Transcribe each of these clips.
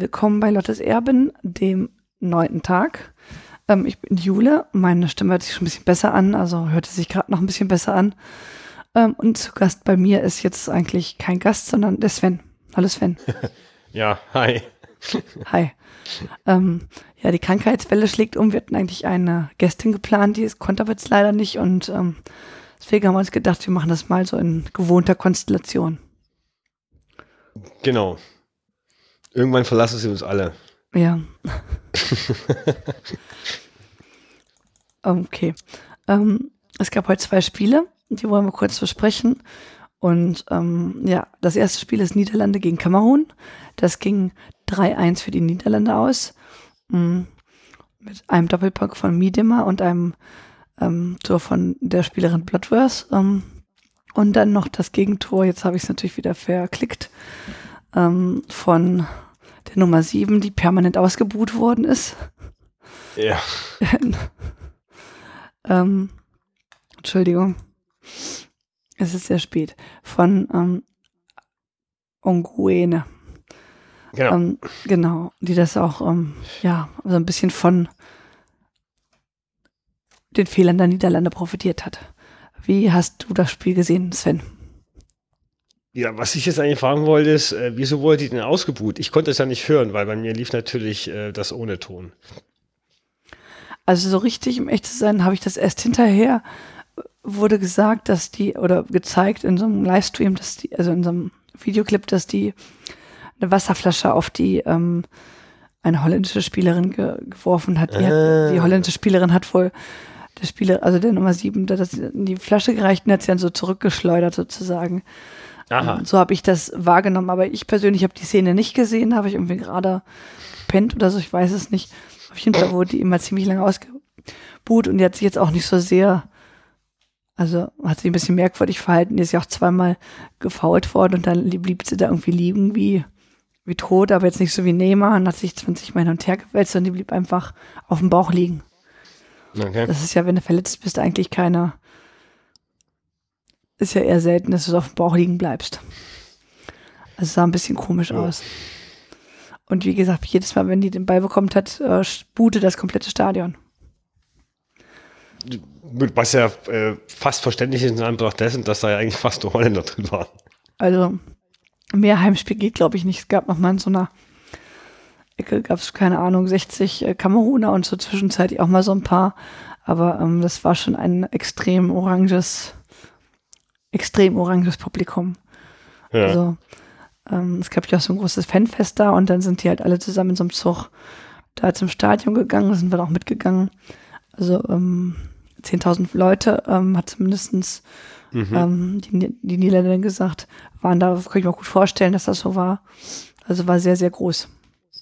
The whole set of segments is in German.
willkommen bei Lottes Erben, dem neunten Tag. Ähm, ich bin Jule, meine Stimme hört sich schon ein bisschen besser an, also hörte sich gerade noch ein bisschen besser an. Ähm, und zu Gast bei mir ist jetzt eigentlich kein Gast, sondern der Sven. Hallo Sven. ja, hi. Hi. Ähm, ja, die Krankheitswelle schlägt um. Wir hatten eigentlich eine Gästin geplant, die konnte aber jetzt leider nicht und ähm, deswegen haben wir uns gedacht, wir machen das mal so in gewohnter Konstellation. Genau. Irgendwann verlassen sie uns alle. Ja. okay. Ähm, es gab heute zwei Spiele, die wollen wir kurz besprechen. Und ähm, ja, das erste Spiel ist Niederlande gegen Kamerun. Das ging 3-1 für die Niederlande aus. Mhm. Mit einem Doppelpack von Miedema und einem ähm, Tor von der Spielerin Bloodworth. Ähm, und dann noch das Gegentor, jetzt habe ich es natürlich wieder verklickt, ähm, von der Nummer 7, die permanent ausgebuht worden ist. Ja. ähm, Entschuldigung. Es ist sehr spät. Von ähm, Onguene. Genau. Ähm, genau, die das auch, ähm, ja, so ein bisschen von den Fehlern der Niederlande profitiert hat. Wie hast du das Spiel gesehen, Sven? Ja, was ich jetzt eigentlich fragen wollte, ist, äh, wieso wurde die denn ausgebuht? Ich konnte es ja nicht hören, weil bei mir lief natürlich äh, das ohne Ton. Also so richtig, um echt zu sein, habe ich das erst hinterher wurde gesagt, dass die, oder gezeigt in so einem Livestream, dass die, also in so einem Videoclip, dass die eine Wasserflasche auf die ähm, eine holländische Spielerin ge geworfen hat. Die, hat. die, ah. holländische Spielerin hat wohl der Spieler, also der Nummer sieben, der hat die Flasche gereicht und hat sie dann so zurückgeschleudert sozusagen. Aha. So habe ich das wahrgenommen, aber ich persönlich habe die Szene nicht gesehen, habe ich irgendwie gerade gepennt oder so, ich weiß es nicht. Auf jeden Fall wurde die immer ziemlich lange ausgebuht und die hat sich jetzt auch nicht so sehr, also hat sich ein bisschen merkwürdig verhalten, die ist ja auch zweimal gefault worden und dann blieb sie da irgendwie liegen wie, wie tot, aber jetzt nicht so wie Neymar und hat sich 20 Mal hin und her gewälzt und die blieb einfach auf dem Bauch liegen. Okay. Das ist ja, wenn du verletzt bist, eigentlich keiner ist ja eher selten, dass du auf dem Bauch liegen bleibst. Also sah ein bisschen komisch ja. aus. Und wie gesagt, jedes Mal, wenn die den Ball bekommt hat, äh, spute das komplette Stadion. Was ja äh, fast verständlich ist in Anbetracht dessen, dass da ja eigentlich fast nur Holländer drin waren. Also mehr Heimspiel geht, glaube ich, nicht. Es gab noch mal in so einer Ecke, gab es, keine Ahnung, 60 äh, Kameruner und so zwischenzeitlich auch mal so ein paar. Aber ähm, das war schon ein extrem oranges extrem oranges Publikum. Ja. Also ähm, es gab ja auch so ein großes Fanfest da und dann sind die halt alle zusammen in so einem Zug da zum Stadion gegangen, sind wir auch mitgegangen. Also ähm, 10.000 Leute ähm, hat zumindestens mhm. ähm, die, die Niederländer gesagt, waren da, kann ich mir gut vorstellen, dass das so war. Also war sehr, sehr groß.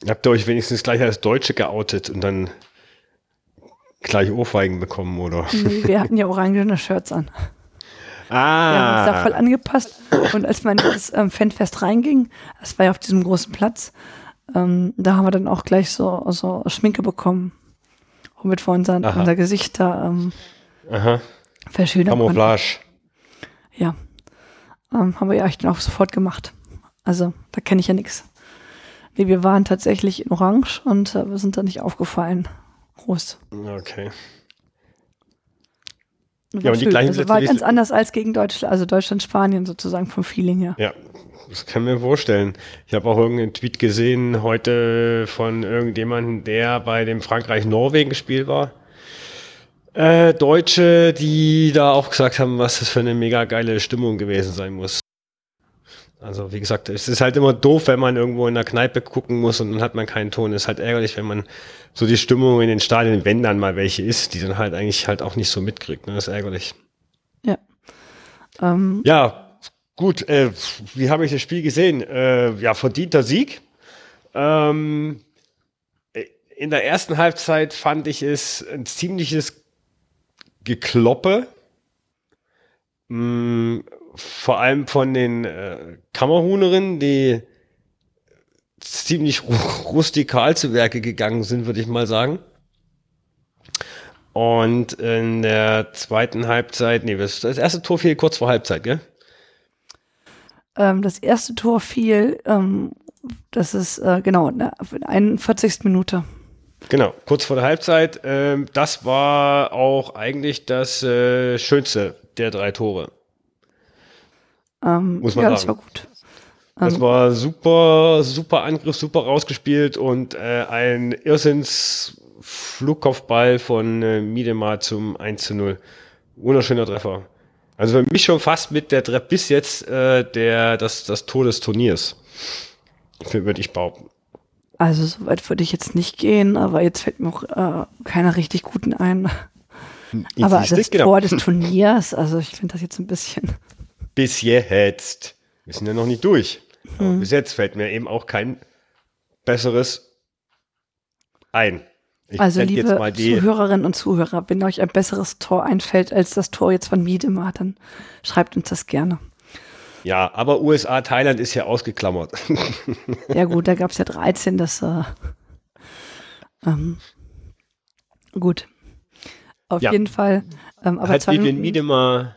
Habt ihr euch wenigstens gleich als Deutsche geoutet und dann gleich Ohrfeigen bekommen, oder? Nee, wir hatten ja orangene Shirts an. Ah. Wir haben uns da voll angepasst. Und als man ins ähm, Fanfest reinging, das war ja auf diesem großen Platz, ähm, da haben wir dann auch gleich so, so Schminke bekommen, womit wir unseren, unser Gesicht da ähm, Aha. verschönern Camouflage. Konnten. Ja. Ähm, haben wir ja echt auch sofort gemacht. Also, da kenne ich ja nichts. Nee, wir waren tatsächlich in Orange und äh, wir sind da nicht aufgefallen. Groß. Okay. Ja, und die gleichen also war ganz anders als gegen Deutschland, also Deutschland, Spanien sozusagen vom Feeling her. Ja, das kann mir vorstellen. Ich habe auch irgendeinen Tweet gesehen heute von irgendjemandem, der bei dem Frankreich-Norwegen-Spiel war. Äh, Deutsche, die da auch gesagt haben, was das für eine mega geile Stimmung gewesen sein muss. Also wie gesagt, es ist halt immer doof, wenn man irgendwo in der Kneipe gucken muss und dann hat man keinen Ton. Es ist halt ärgerlich, wenn man so die Stimmung in den Stadien, wenn dann mal welche ist, die dann halt eigentlich halt auch nicht so mitkriegt. Ne? Das ist ärgerlich. Ja. Ähm. Ja, gut. Äh, wie habe ich das Spiel gesehen? Äh, ja, verdienter Sieg. Ähm, in der ersten Halbzeit fand ich es ein ziemliches Gekloppe. Mm, vor allem von den äh, Kammerhunerinnen, die ziemlich rustikal zu Werke gegangen sind, würde ich mal sagen. Und in der zweiten Halbzeit, nee, das erste Tor fiel kurz vor Halbzeit, gell? Ähm, das erste Tor fiel ähm, das ist äh, genau in der 41. Minute. Genau, kurz vor der Halbzeit. Ähm, das war auch eigentlich das äh, Schönste der drei Tore. Ähm, Muss man ja, sagen. das war gut. Das Ähm, war super, super Angriff, super rausgespielt und äh, ein Irrsinns Flugkopfball von äh, Miedemar zum 1 zu 0. Wunderschöner Treffer. Also für mich schon fast mit der Treppe bis jetzt äh, der, das, das Tor des Turniers. Würde ich behaupten. Also so weit würde ich jetzt nicht gehen, aber jetzt fällt mir auch äh, keiner richtig guten ein. aber Siehste, das genau. Tor des Turniers, also ich finde das jetzt ein bisschen. Bis jetzt. Wir sind ja noch nicht durch. Aber Mhm. bis jetzt fällt mir eben auch kein besseres ein. Ich Also liebe Zuhörerinnen und Zuhörer, wenn euch ein besseres Tor einfällt als das Tor jetzt von Miedemar, dann schreibt uns das gerne. Ja, aber USA, Thailand ist ja ausgeklammert. Ja gut, da gab es ja 13, das äh, ähm, gut. Auf Ja. jeden Fall. Ähm, aber hat Vivian Miedemar,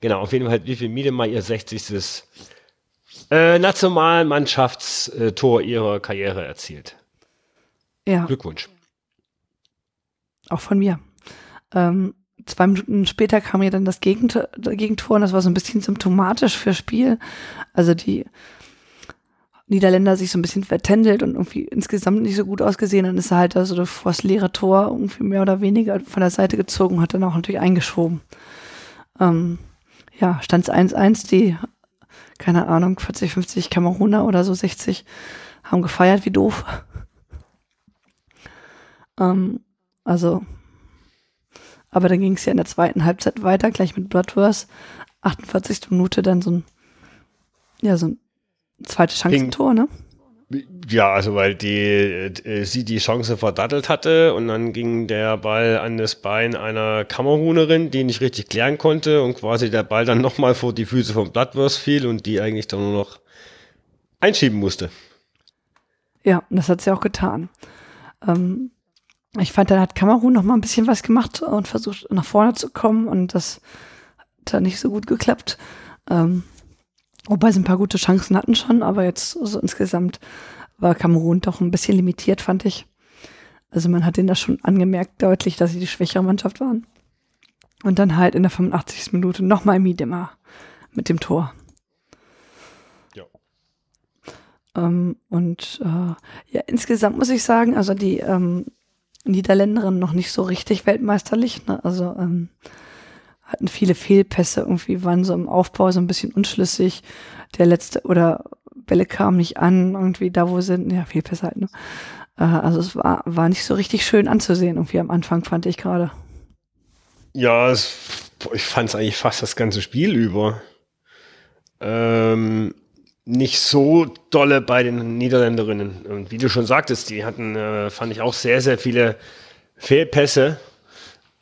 genau, auf jeden Fall hat Vivian Miedemar ihr 60. Äh, Nationalmannschaftstor ihrer Karriere erzielt. ja, Glückwunsch. auch von mir. Ähm, zwei Minuten später kam ja dann das Gegent Gegentor und das war so ein bisschen symptomatisch fürs Spiel. Also die Niederländer sich so ein bisschen vertändelt und irgendwie insgesamt nicht so gut ausgesehen. Dann ist er halt da so vor das leere Tor irgendwie mehr oder weniger von der Seite gezogen und hat dann auch natürlich eingeschoben. Ähm, ja, stand 1-1, die, keine Ahnung, 40, 50 Kameruner oder so 60 haben gefeiert wie doof. Ähm, also, aber dann ging es ja in der zweiten Halbzeit weiter, gleich mit Bloodworth. 48. Minute dann so ein, ja, so ein zweites Chancentor, ne? Ja, also weil die, äh, sie die Chance verdattelt hatte und dann ging der Ball an das Bein einer Kamerunerin, die nicht richtig klären konnte und quasi der Ball dann nochmal vor die Füße von Bloodworth fiel und die eigentlich dann nur noch einschieben musste. Ja, und das hat sie auch getan. Ähm, ich fand, dann hat Kamerun noch mal ein bisschen was gemacht und versucht nach vorne zu kommen und das hat dann nicht so gut geklappt. Ähm, wobei sie ein paar gute Chancen hatten schon, aber jetzt so insgesamt war Kamerun doch ein bisschen limitiert, fand ich. Also man hat denen das schon angemerkt, deutlich, dass sie die schwächere Mannschaft waren. Und dann halt in der 85. Minute nochmal Miedema mit dem Tor. Ja. Ähm, und äh, ja, insgesamt muss ich sagen, also die ähm, Niederländerin noch nicht so richtig weltmeisterlich. Ne? Also ähm, hatten viele Fehlpässe, irgendwie waren so im Aufbau so ein bisschen unschlüssig. Der letzte oder Bälle kamen nicht an, irgendwie da, wo sind, ja, Fehlpässe halt, ne? Äh, also es war, war nicht so richtig schön anzusehen, irgendwie am Anfang, fand ich gerade. Ja, es, ich fand es eigentlich fast das ganze Spiel über. Ähm, nicht so dolle bei den Niederländerinnen. Und wie du schon sagtest, die hatten, äh, fand ich auch sehr, sehr viele Fehlpässe.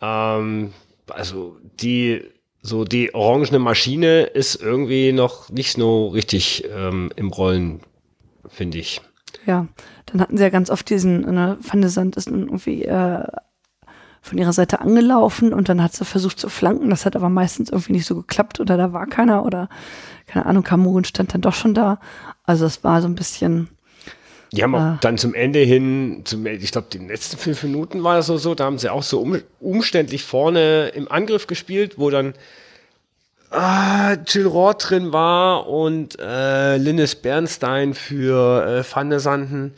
Ähm, also die, so die orangene Maschine ist irgendwie noch nicht so richtig ähm, im Rollen, finde ich. Ja, dann hatten sie ja ganz oft diesen, ne, Van de Sand ist irgendwie äh, von ihrer Seite angelaufen und dann hat sie versucht zu flanken. Das hat aber meistens irgendwie nicht so geklappt oder da war keiner oder keine Ahnung, Kamerun stand dann doch schon da. Also es war so ein bisschen, Die haben Ah. auch dann zum Ende hin, zum, ich glaube, die letzten fünf Minuten war das so, so, da haben sie auch so um, umständlich vorne im Angriff gespielt, wo dann ah, Jill Roth drin war und äh, Linus Bernstein für äh, Van der Sanden.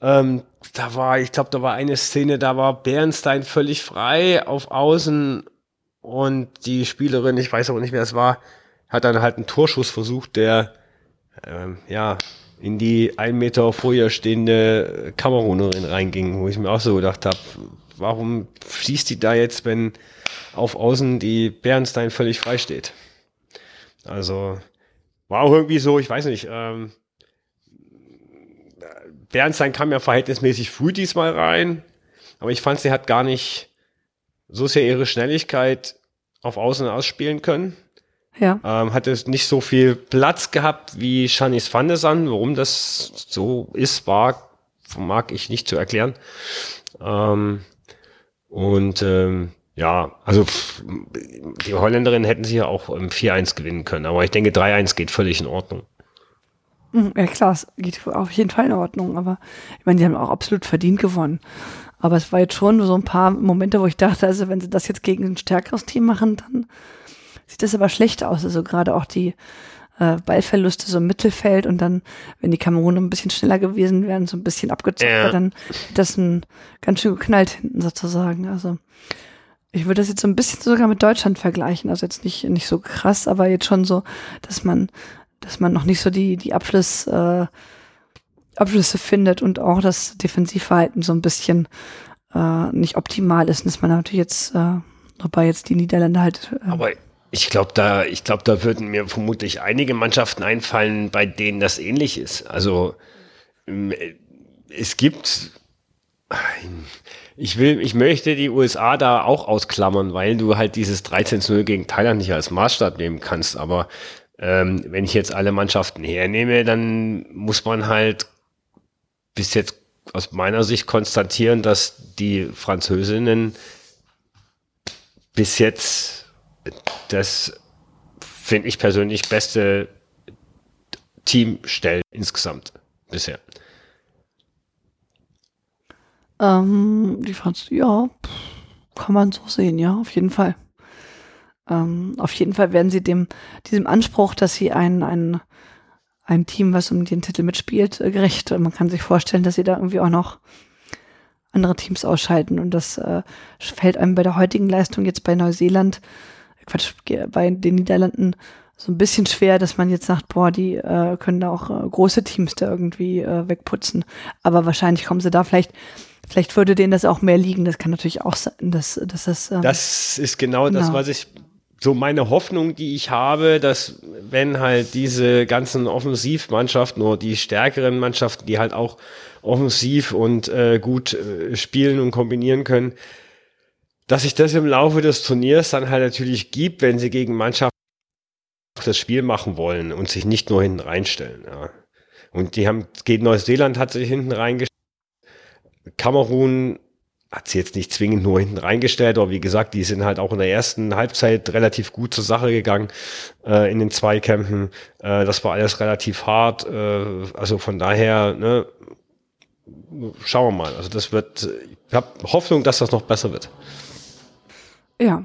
Ähm, da war, ich glaube, da war eine Szene, da war Bernstein völlig frei auf Außen und die Spielerin, ich weiß aber nicht, wer es war, hat dann halt einen Torschuss versucht, der ähm, ja, in die ein Meter vor ihr stehende Kamerunerin reinging, wo ich mir auch so gedacht habe, warum schießt die da jetzt, wenn auf Außen die Bernstein völlig frei steht? Also war auch irgendwie so, ich weiß nicht, ähm, Bernstein kam ja verhältnismäßig früh diesmal rein, aber ich fand, sie hat gar nicht so sehr ihre Schnelligkeit auf Außen ausspielen können. Ja, Ähm, hat es nicht so viel Platz gehabt wie Shanice van der Sand. Warum das so ist, war, mag ich nicht zu erklären. Ähm, und ähm, ja, also pff, die Holländerinnen hätten sie ja auch im 4-1 gewinnen können, aber ich denke 3-1 geht völlig in Ordnung. Hm, ja klar, es geht auf jeden Fall in Ordnung, aber ich meine, die haben auch absolut verdient gewonnen. Aber es war jetzt schon so ein paar Momente, wo ich dachte, also wenn sie das jetzt gegen ein stärkeres Team machen, dann sieht das aber schlecht aus. Also gerade auch die äh, Ballverluste so im Mittelfeld und dann, wenn die Kameruner ein bisschen schneller gewesen wären, so ein bisschen abgezockt, ja. dann hätte das ein ganz schön geknallt hinten sozusagen. Also ich würde das jetzt so ein bisschen sogar mit Deutschland vergleichen. Also jetzt nicht, nicht so krass, aber jetzt schon so, dass man, dass man noch nicht so die, die Abschluss, äh, Abschlüsse findet und auch das Defensivverhalten so ein bisschen äh, nicht optimal ist. Und dass man natürlich jetzt, äh, wobei jetzt die Niederländer halt. Äh, aber ich glaube, da, ich glaube, da würden mir vermutlich einige Mannschaften einfallen, bei denen das ähnlich ist. Also ähm, es gibt, ich will, ich möchte die USA da auch ausklammern, weil du halt dieses 13-0 gegen Thailand nicht als Maßstab nehmen kannst. Aber ähm, wenn ich jetzt alle Mannschaften hernehme, dann muss man halt bis jetzt aus meiner Sicht konstatieren, dass die Französinnen bis jetzt das finde ich persönlich beste Teamstellen insgesamt bisher. Ähm, die Franz ja, kann man so sehen, ja, auf jeden Fall. Ähm, auf jeden Fall werden sie dem, diesem Anspruch, dass sie ein, ein, ein Team, was um den Titel mitspielt, äh, gerecht. Man kann sich vorstellen, dass sie da irgendwie auch noch andere Teams ausschalten. Und das äh, fällt einem bei der heutigen Leistung jetzt bei Neuseeland Quatsch, bei den Niederlanden so ein bisschen schwer, dass man jetzt sagt, boah, die äh, können da auch äh, große Teams da irgendwie äh, wegputzen. Aber wahrscheinlich kommen sie da vielleicht, vielleicht würde denen das auch mehr liegen. Das kann natürlich auch sein, dass, dass das. Ähm, das ist genau, genau das, was ich so meine Hoffnung, die ich habe, dass wenn halt diese ganzen Offensivmannschaften oder die stärkeren Mannschaften, die halt auch offensiv und äh, gut äh, spielen und kombinieren können, dass sich das im Laufe des Turniers dann halt natürlich gibt, wenn sie gegen Mannschaften das Spiel machen wollen und sich nicht nur hinten reinstellen. Ja. Und die haben, gegen Neuseeland hat sich hinten reingestellt. Kamerun hat sie jetzt nicht zwingend nur hinten reingestellt, aber wie gesagt, die sind halt auch in der ersten Halbzeit relativ gut zur Sache gegangen äh, in den Zweikämpfen. Äh, das war alles relativ hart. Äh, also von daher, ne, schauen wir mal. Also das wird, ich habe Hoffnung, dass das noch besser wird. Ja,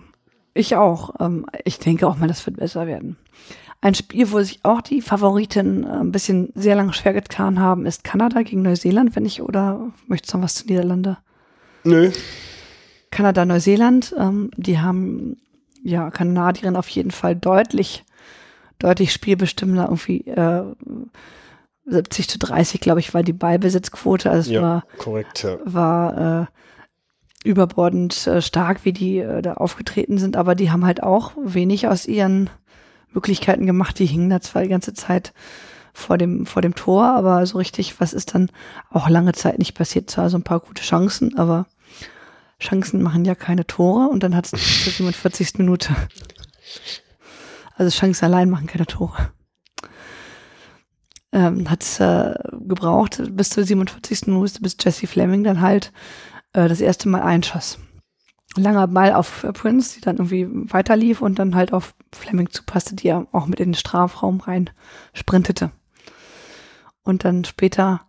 ich auch. Ähm, ich denke auch mal, das wird besser werden. Ein Spiel, wo sich auch die Favoriten äh, ein bisschen sehr lange schwer getan haben, ist Kanada gegen Neuseeland, wenn ich, oder möchtest du noch was zu Niederlande? Nö. Kanada, Neuseeland, ähm, die haben ja Kanadierinnen auf jeden Fall deutlich, deutlich spielbestimmender, irgendwie äh, 70 zu 30, glaube ich, war die Ballbesitzquote. Also ja, war, korrekt, ja. war äh, überbordend äh, stark, wie die äh, da aufgetreten sind, aber die haben halt auch wenig aus ihren Möglichkeiten gemacht. Die hingen da zwar die ganze Zeit vor dem, vor dem Tor, aber so richtig, was ist dann auch lange Zeit nicht passiert. Zwar so ein paar gute Chancen, aber Chancen machen ja keine Tore und dann hat es zur 47. Minute. Also Chancen allein machen keine Tore. Ähm, hat es äh, gebraucht bis zur 47. Minute, bis Jesse Fleming dann halt äh, das erste Mal einschoss. Langer Ball auf Prince, die dann irgendwie weiterlief und dann halt auf Fleming zupasste, die ja auch mit in den Strafraum rein sprintete. Und dann später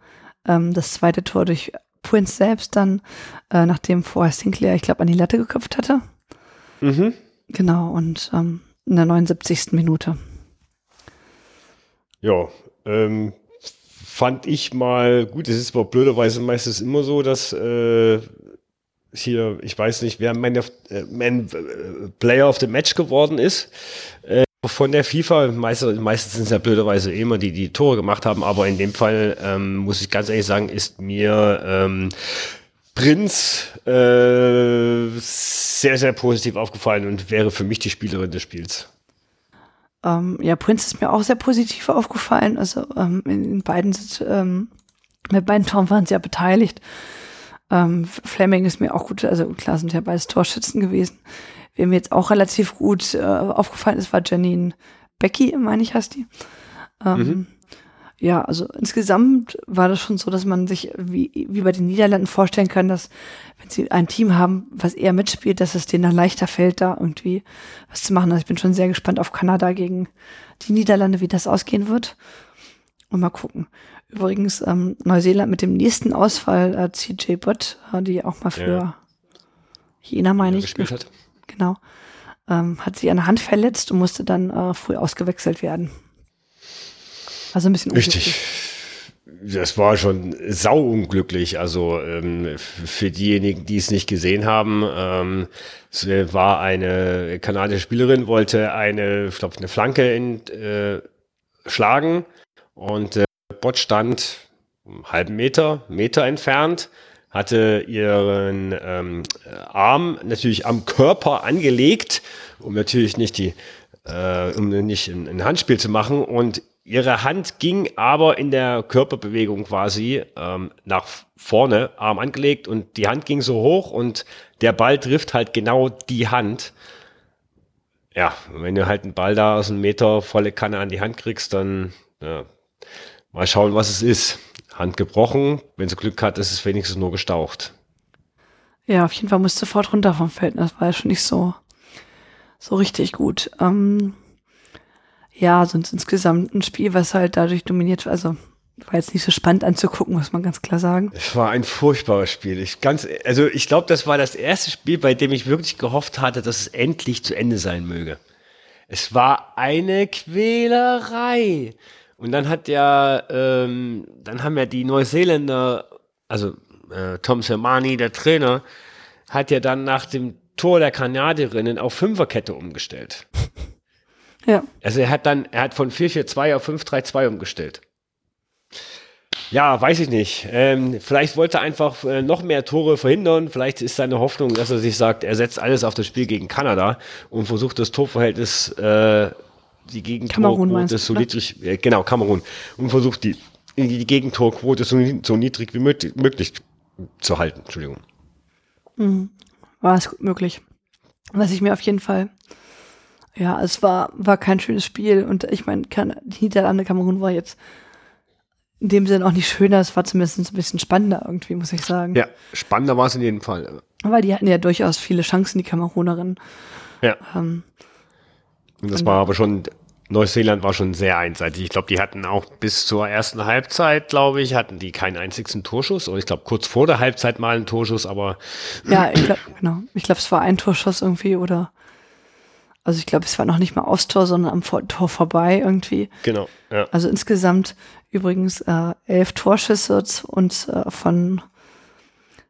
ähm, das zweite Tor durch Prince selbst dann, äh, nachdem vorher Sinclair, ich glaube, an die Latte geköpft hatte. Mhm. Genau, und ähm, in der 79. Minute. Ja, ähm, fand ich mal, gut, es ist aber blöderweise meistens immer so, dass äh, hier, ich weiß nicht, wer mein, äh, mein äh, Player of the Match geworden ist. Äh, von der FIFA, meistens, meistens sind es ja blöderweise immer die, die Tore gemacht haben, aber in dem Fall ähm, muss ich ganz ehrlich sagen, ist mir ähm, Prinz äh, sehr, sehr positiv aufgefallen und wäre für mich die Spielerin des Spiels. Ähm, ja, Prince ist mir auch sehr positiv aufgefallen. Also ähm, in beiden ähm, mit beiden Toren waren sie ja beteiligt. Ähm, Fleming ist mir auch gut, also klar sind ja beides Torschützen gewesen. Wer mir jetzt auch relativ gut äh, aufgefallen ist, war Janine Becky, meine ich, heißt die. Ähm, mhm ja, also insgesamt war das schon so, dass man sich wie, wie bei den Niederlanden vorstellen kann, dass wenn sie ein Team haben, was eher mitspielt, dass es denen dann leichter fällt, da irgendwie was zu machen. Also ich bin schon sehr gespannt auf Kanada gegen die Niederlande, wie das ausgehen wird. Und mal gucken. Übrigens, ähm, Neuseeland mit dem nächsten Ausfall, äh, CJ Bott, äh, die auch mal für Ja. China, meine ich, gespielt hat. genau, ähm, hat sich an der Hand verletzt und musste dann äh, früh ausgewechselt werden. Also ein bisschen Richtig. Das war schon sauunglücklich. Also ähm, für diejenigen, die es nicht gesehen haben, ähm, es war eine kanadische Spielerin, wollte eine, ich glaube, eine Flanke in, äh, schlagen und äh, Bot stand einen halben Meter, Meter entfernt, hatte ihren ähm, Arm natürlich am Körper angelegt, um natürlich nicht die, äh, um nicht ein, ein Handspiel zu machen und ihre Hand ging aber in der Körperbewegung quasi ähm, nach vorne, Arm angelegt und die Hand ging so hoch und der Ball trifft halt genau die Hand. Ja, wenn du halt einen Ball da aus einem Meter volle Kanne an die Hand kriegst, dann ja, mal schauen, was es ist. Hand gebrochen, wenn sie Glück hat, ist es wenigstens nur gestaucht. Ja, auf jeden Fall musste sofort runter vom Feld. Das war ja schon nicht so, so richtig gut. Ähm, ja, sonst insgesamt ein Spiel, was halt dadurch dominiert, also war jetzt nicht so spannend anzugucken, muss man ganz klar sagen. Es war ein furchtbares Spiel. Ich ganz, also ich glaube, das war das erste Spiel, bei dem ich wirklich gehofft hatte, dass es endlich zu Ende sein möge. Es war eine Quälerei. Und dann hat ja, ähm, dann haben ja die Neuseeländer, also äh, Tom Sermani, der Trainer, hat ja dann nach dem Tor der Kanadierinnen auf Fünferkette umgestellt. Ja, Also er hat dann, er hat von 4-4-2 auf 5-3-2 umgestellt. Ja, weiß ich nicht. Ähm, vielleicht wollte er einfach äh, noch mehr Tore verhindern. Vielleicht ist seine Hoffnung, dass er sich sagt, er setzt alles auf das Spiel gegen Kanada und versucht das Torverhältnis, äh, die Gegentorquote so niedrig, äh, genau, Kamerun, und versucht die, die Gegentorquote so, so niedrig wie möglich, möglich zu halten. Entschuldigung. war es gut möglich. Was ich mir auf jeden Fall, ja, es war, war kein schönes Spiel und ich meine, die Niederlande Kamerun war jetzt in dem Sinne auch nicht schöner, es war zumindest ein bisschen spannender irgendwie, muss ich sagen. Ja, spannender war es in jedem Fall. Weil die hatten ja durchaus viele Chancen, die Kamerunerinnen. Ja. Ähm, Und das war aber schon, Neuseeland war schon sehr einseitig. Ich glaube, die hatten auch bis zur ersten Halbzeit, glaube ich, hatten die keinen einzigen Torschuss. Oder ich glaube, kurz vor der Halbzeit mal einen Torschuss, aber Ja, ich glaube, genau. Ich glaube, es war ein Torschuss irgendwie oder also ich glaube, es war noch nicht mal aufs Tor, sondern am Vor- Tor vorbei irgendwie. genau. Ja. Also insgesamt übrigens äh, elf Torschüsse und äh, von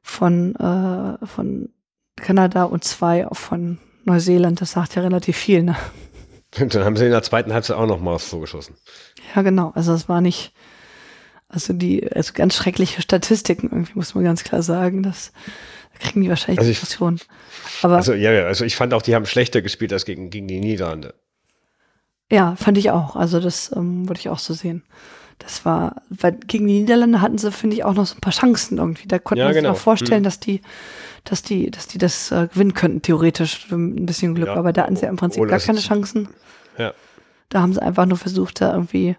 von äh, von Kanada und zwei von Neuseeland. Das sagt ja relativ viel, ne? Und dann haben sie in der zweiten Halbzeit auch noch mal aufs Tor geschossen. Ja, genau. Also es war nicht, also die, also ganz schreckliche Statistiken irgendwie, muss man ganz klar sagen. Das kriegen die wahrscheinlich Also ich- Diskussion. Aber Also ja, ja, also ich fand auch, die haben schlechter gespielt als gegen, gegen die Niederlande. ja, fand ich auch. Also das ähm, würde ich auch so sehen. Das war, weil gegen die Niederlande hatten sie, finde ich, auch noch so ein paar Chancen irgendwie. Da konnte Ja, man sich genau. auch vorstellen, Mhm. dass die, dass die, dass die das äh, gewinnen könnten, theoretisch, ein bisschen Glück. Ja. Aber da hatten sie ja im Prinzip Oder gar keine Chancen. Ja. Da haben sie einfach nur versucht, da irgendwie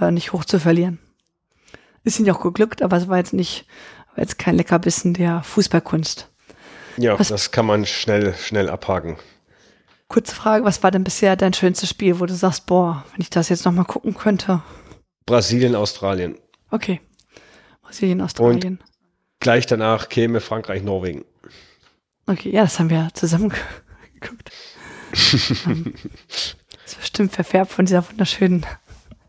äh, nicht hoch zu verlieren. Ist ihnen ja auch geglückt, aber es war jetzt nicht, war jetzt kein Leckerbissen der Fußballkunst. Ja, Was- das kann man schnell, schnell abhaken. Kurze Frage, was war denn bisher dein schönstes Spiel, wo du sagst, boah, wenn ich das jetzt nochmal gucken könnte. Brasilien, Australien. Okay. Brasilien, Australien. Gleich danach käme Frankreich, Norwegen. Okay, ja, das haben wir zusammen ge- geguckt. das ist bestimmt verfärbt von dieser wunderschönen Ja,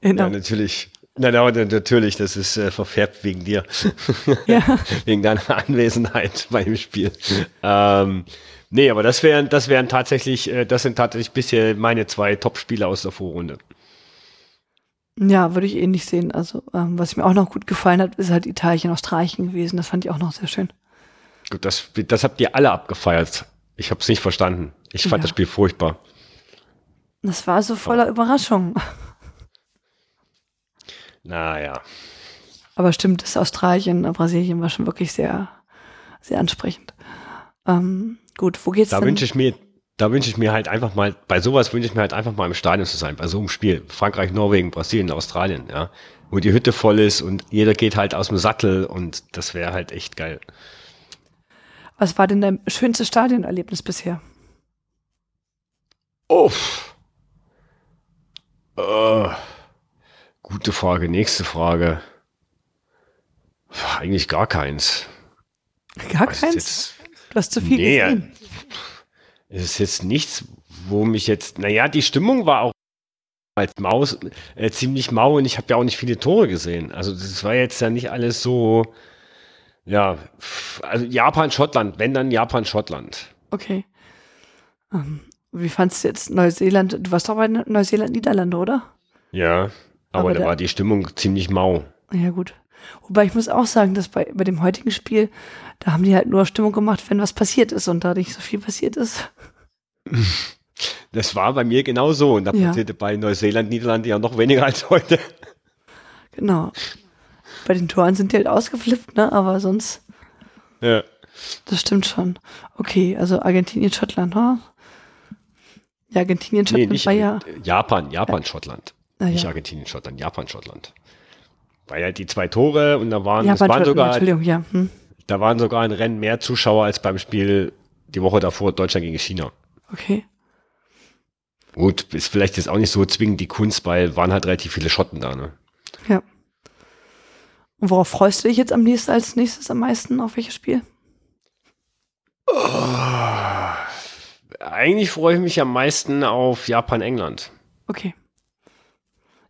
Erinnerung. natürlich. Nein, aber natürlich, das ist äh, verfärbt wegen dir. Ja. wegen deiner Anwesenheit beim Spiel. Ähm, nee, aber das wären, das wären tatsächlich, äh, das sind tatsächlich bisher meine zwei Top-Spiele aus der Vorrunde. Ja, würde ich eh nicht sehen. Also, ähm, was mir auch noch gut gefallen hat, ist halt Italien, Australien gewesen. Das fand ich auch noch sehr schön. Gut, das, das habt ihr alle abgefeiert. Ich habe es nicht verstanden. Ich fand Ja. das Spiel furchtbar. Das war so voller Überraschung. Naja. Aber stimmt, das Australien, äh, Brasilien war schon wirklich sehr, sehr ansprechend. Ähm, gut, wo geht's Da denn? wünsche ich mir, da wünsche ich mir halt einfach mal, bei sowas wünsche ich mir halt einfach mal im Stadion zu sein, bei so einem Spiel. Frankreich, Norwegen, Brasilien, Australien, ja. Wo die Hütte voll ist und jeder geht halt aus dem Sattel und das wäre halt echt geil. Was war denn dein schönstes Stadionerlebnis bisher? Uff. Äh, Gute Frage. Nächste Frage. Eigentlich gar keins. Gar keins? Jetzt, du hast zu viel nee, gesehen. Es ist jetzt nichts, wo mich jetzt, naja, die Stimmung war auch als Maus äh, ziemlich mau und ich habe ja auch nicht viele Tore gesehen. Also das war jetzt ja nicht alles so, ja, also Japan, Schottland, wenn dann Japan, Schottland. Okay. Um, ähm, wie fandest du jetzt Neuseeland? Du warst doch bei Neuseeland, Niederlande, oder? Ja, aber, aber da war die Stimmung ziemlich mau. Ja, gut. Wobei ich muss auch sagen, dass bei, bei dem heutigen Spiel, da haben die halt nur Stimmung gemacht, wenn was passiert ist und da nicht so viel passiert ist. Das war bei mir genauso und da ja. passierte bei Neuseeland, Niederlande ja noch weniger als heute. Genau. Bei den Toren sind die halt ausgeflippt, ne? Aber sonst. Ja. Das stimmt schon. Okay, also Argentinien, Schottland, ne? Ja, Argentinien, Schottland nee, nicht, war ja. Japan, Japan, ja. Schottland. Ah, nicht ja. Argentinien, Schottland, Japan, Schottland. War ja die zwei Tore und da waren, Japan, waren sogar. Entschuldigung, ja. Hm. Da waren sogar ein Rennen mehr Zuschauer als beim Spiel die Woche davor Deutschland gegen China. Okay. Gut, ist vielleicht jetzt auch nicht so zwingend die Kunst, weil waren halt relativ viele Schotten da, ne? Ja. Und worauf freust du dich jetzt am nächsten als nächstes am meisten? Auf welches Spiel? Oh, eigentlich freue ich mich am meisten auf Japan-England. Okay.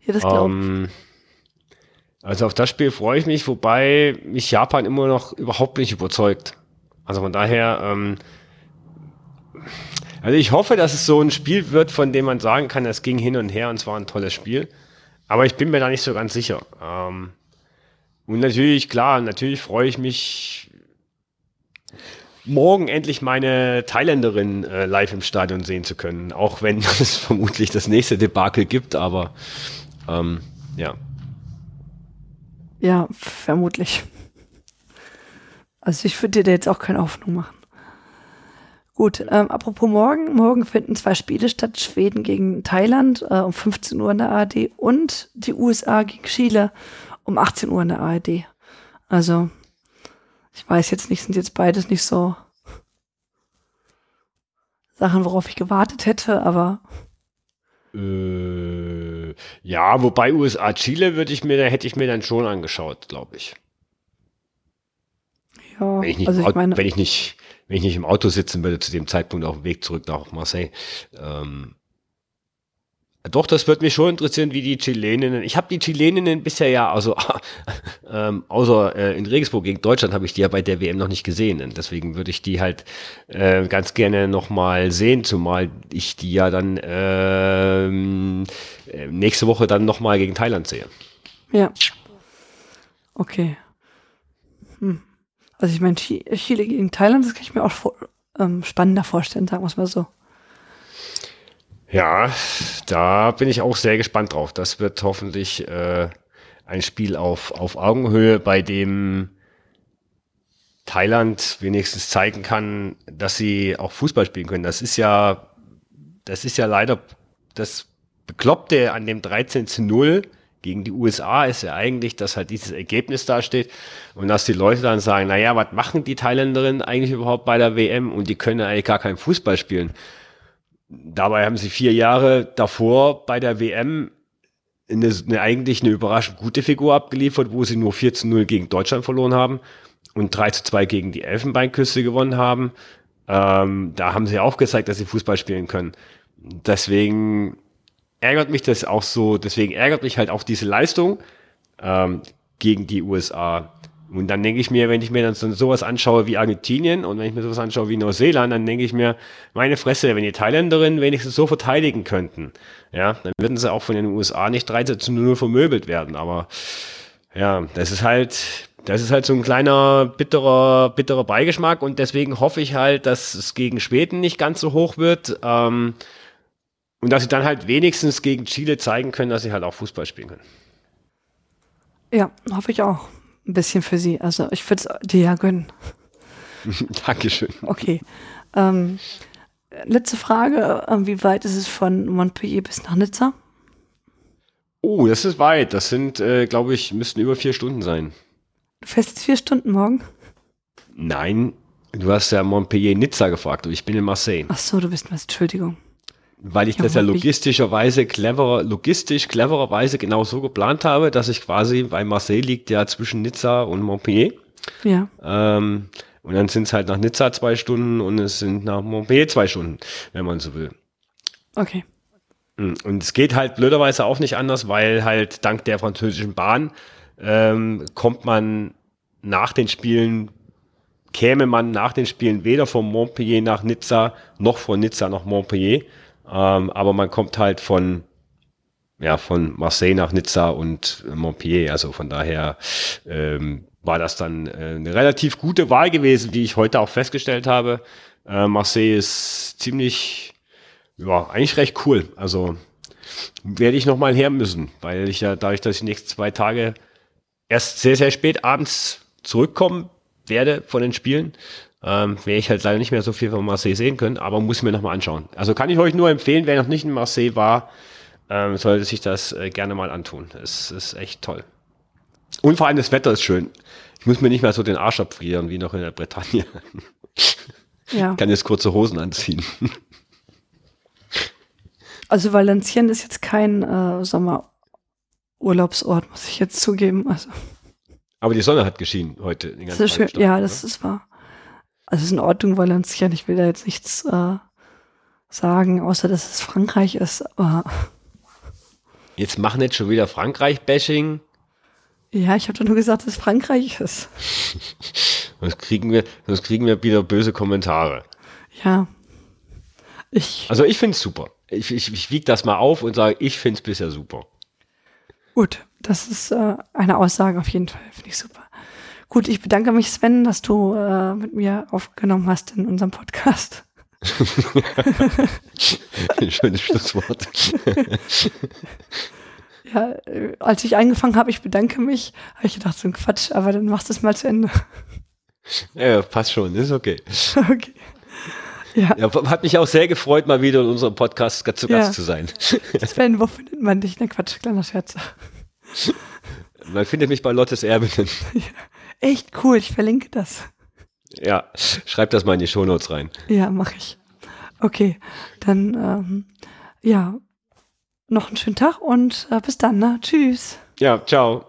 Ja, das glaube ich. Also auf das Spiel freue ich mich, wobei mich Japan immer noch überhaupt nicht überzeugt. Also von daher, ähm, also ich hoffe, dass es so ein Spiel wird, von dem man sagen kann, es ging hin und her und es war ein tolles Spiel. Aber ich bin mir da nicht so ganz sicher. Ähm, und natürlich, klar, natürlich freue ich mich, morgen endlich meine Thailänderin äh, live im Stadion sehen zu können. Auch wenn es vermutlich das nächste Debakel gibt, aber ähm, ja. Ja, vermutlich. Also ich würde dir jetzt auch keine Hoffnung machen. Gut, ähm, apropos morgen. Morgen finden zwei Spiele statt. Schweden gegen Thailand äh, um 15 Uhr in der ARD und die USA gegen Chile um 18 Uhr in der ARD. Also, ich weiß jetzt nicht, sind jetzt beides nicht so Sachen, worauf ich gewartet hätte, aber. Äh, ja, wobei USA Chile würde ich mir, da hätte ich mir dann schon angeschaut, glaube ich. Ja, wenn ich, nicht, also ich meine, wenn ich nicht wenn ich nicht im Auto sitzen würde zu dem Zeitpunkt auf dem Weg zurück nach Marseille. Ähm, doch, das wird mich schon interessieren, wie die Chileninnen. Ich habe die Chileninnen bisher ja, also ähm, außer äh, in Regensburg gegen Deutschland habe ich die ja bei der WM noch nicht gesehen. Und deswegen würde ich die halt äh, ganz gerne nochmal sehen, zumal ich die ja dann ähm, äh, nächste Woche dann nochmal gegen Thailand sehe. Ja. Okay. Hm. Also ich meine, Chile gegen Thailand, das kann ich mir auch vor, ähm, spannender vorstellen, sagen wir es mal so. Ja, da bin ich auch sehr gespannt drauf. Das wird hoffentlich äh, ein Spiel auf, auf Augenhöhe, bei dem Thailand wenigstens zeigen kann, dass sie auch Fußball spielen können. Das ist ja, das ist ja leider das Bekloppte an dem 13 zu 0 gegen die USA ist ja eigentlich, dass halt dieses Ergebnis dasteht und dass die Leute dann sagen, naja, was machen die Thailänderinnen eigentlich überhaupt bei der WM und die können eigentlich gar keinen Fußball spielen. Dabei haben sie vier Jahre davor bei der WM eine, eine eigentlich eine überraschend gute Figur abgeliefert, wo sie nur 4 zu 0 gegen Deutschland verloren haben und 3 zu 2 gegen die Elfenbeinküste gewonnen haben. Ähm, da haben sie auch gezeigt, dass sie Fußball spielen können. Deswegen ärgert mich das auch so, deswegen ärgert mich halt auch diese Leistung ähm, gegen die USA. Und dann denke ich mir, wenn ich mir dann so, sowas anschaue wie Argentinien und wenn ich mir sowas anschaue wie Neuseeland, dann denke ich mir, meine Fresse, wenn die Thailänderinnen wenigstens so verteidigen könnten, ja, dann würden sie auch von den USA nicht 13 zu 0 vermöbelt werden. Aber ja, das ist halt, das ist halt so ein kleiner bitterer, bitterer Beigeschmack und deswegen hoffe ich halt, dass es gegen Schweden nicht ganz so hoch wird. Ähm, und dass sie dann halt wenigstens gegen Chile zeigen können, dass sie halt auch Fußball spielen können. Ja, hoffe ich auch. Ein bisschen für sie. Also ich würde es dir ja gönnen. Dankeschön. Okay. Ähm, letzte Frage. Ähm, wie weit ist es von Montpellier bis nach Nizza? Oh, das ist weit. Das sind, äh, glaube ich, müssten über vier Stunden sein. Du fährst jetzt vier Stunden morgen? Nein, du hast ja Montpellier-Nizza gefragt und ich bin in Marseille. Ach so, du bist in Entschuldigung. Weil ich das ja logistischerweise cleverer, logistisch clevererweise genau so geplant habe, dass ich quasi, bei Marseille liegt ja zwischen Nizza und Montpellier. Ja. Ähm, und dann sind es halt nach Nizza zwei Stunden und es sind nach Montpellier zwei Stunden, wenn man so will. Okay. Hm, und es geht halt blöderweise auch nicht anders, weil halt dank der französischen Bahn ähm, kommt man nach den Spielen, käme man nach den Spielen weder von Montpellier nach Nizza noch von Nizza nach Montpellier. Ähm, aber man kommt halt von, ja, von Marseille nach Nizza und Montpellier. Also von daher ähm, war das dann äh, eine relativ gute Wahl gewesen, wie ich heute auch festgestellt habe. Äh, Marseille ist ziemlich, ja, eigentlich recht cool. Also werde ich nochmal her müssen, weil ich ja dadurch, dass ich die nächsten zwei Tage erst sehr, sehr spät abends zurückkommen werde von den Spielen, ähm, werde ich halt leider nicht mehr so viel von Marseille sehen können, aber muss mir nochmal anschauen. Also kann ich euch nur empfehlen, wer noch nicht in Marseille war, ähm, sollte sich das äh, gerne mal antun. Es ist echt toll. Und vor allem das Wetter ist schön. Ich muss mir nicht mehr so den Arsch abfrieren wie noch in der Bretagne. Ja. Ich kann jetzt kurze Hosen anziehen. Also Valenciennes ist jetzt kein äh, Sommerurlaubsort, muss ich jetzt zugeben. Also. Aber die Sonne hat geschienen heute. Den ganzen das ist schön. Tag, ja, das ist wahr. Also es ist in Ordnung, Valenciennes. Ich will da jetzt nichts äh, sagen, außer dass es Frankreich ist. Aber jetzt machen jetzt schon wieder Frankreich-Bashing. Ja, ich habe doch nur gesagt, dass es Frankreich ist. sonst kriegen wir, sonst kriegen wir wieder böse Kommentare. Ja. Ich. Also ich finde es super ich, ich, ich wiege das mal auf und sage, ich finde es bisher super. Gut, das ist äh, eine Aussage auf jeden Fall, finde ich super. Gut, ich bedanke mich, Sven, dass du äh, mit mir aufgenommen hast in unserem Podcast. Schönes Schlusswort. ja, äh, als ich angefangen habe, ich bedanke mich, habe ich gedacht, so ein Quatsch, aber dann machst du es mal zu Ende. Ja, passt schon, ist okay. Okay. Ja. ja. Hat mich auch sehr gefreut, mal wieder in unserem Podcast zu Gast ja. zu sein. Sven, wo findet man dich? Ne, Quatsch, kleiner Scherz. Man findet mich bei Lottes Erbinnen. Ja. Echt cool, ich verlinke das. Ja, schreib das mal in die Shownotes rein. Ja, mache ich. Okay, dann ähm, ja, noch einen schönen Tag und äh, bis dann, ne? Tschüss. Ja, ciao.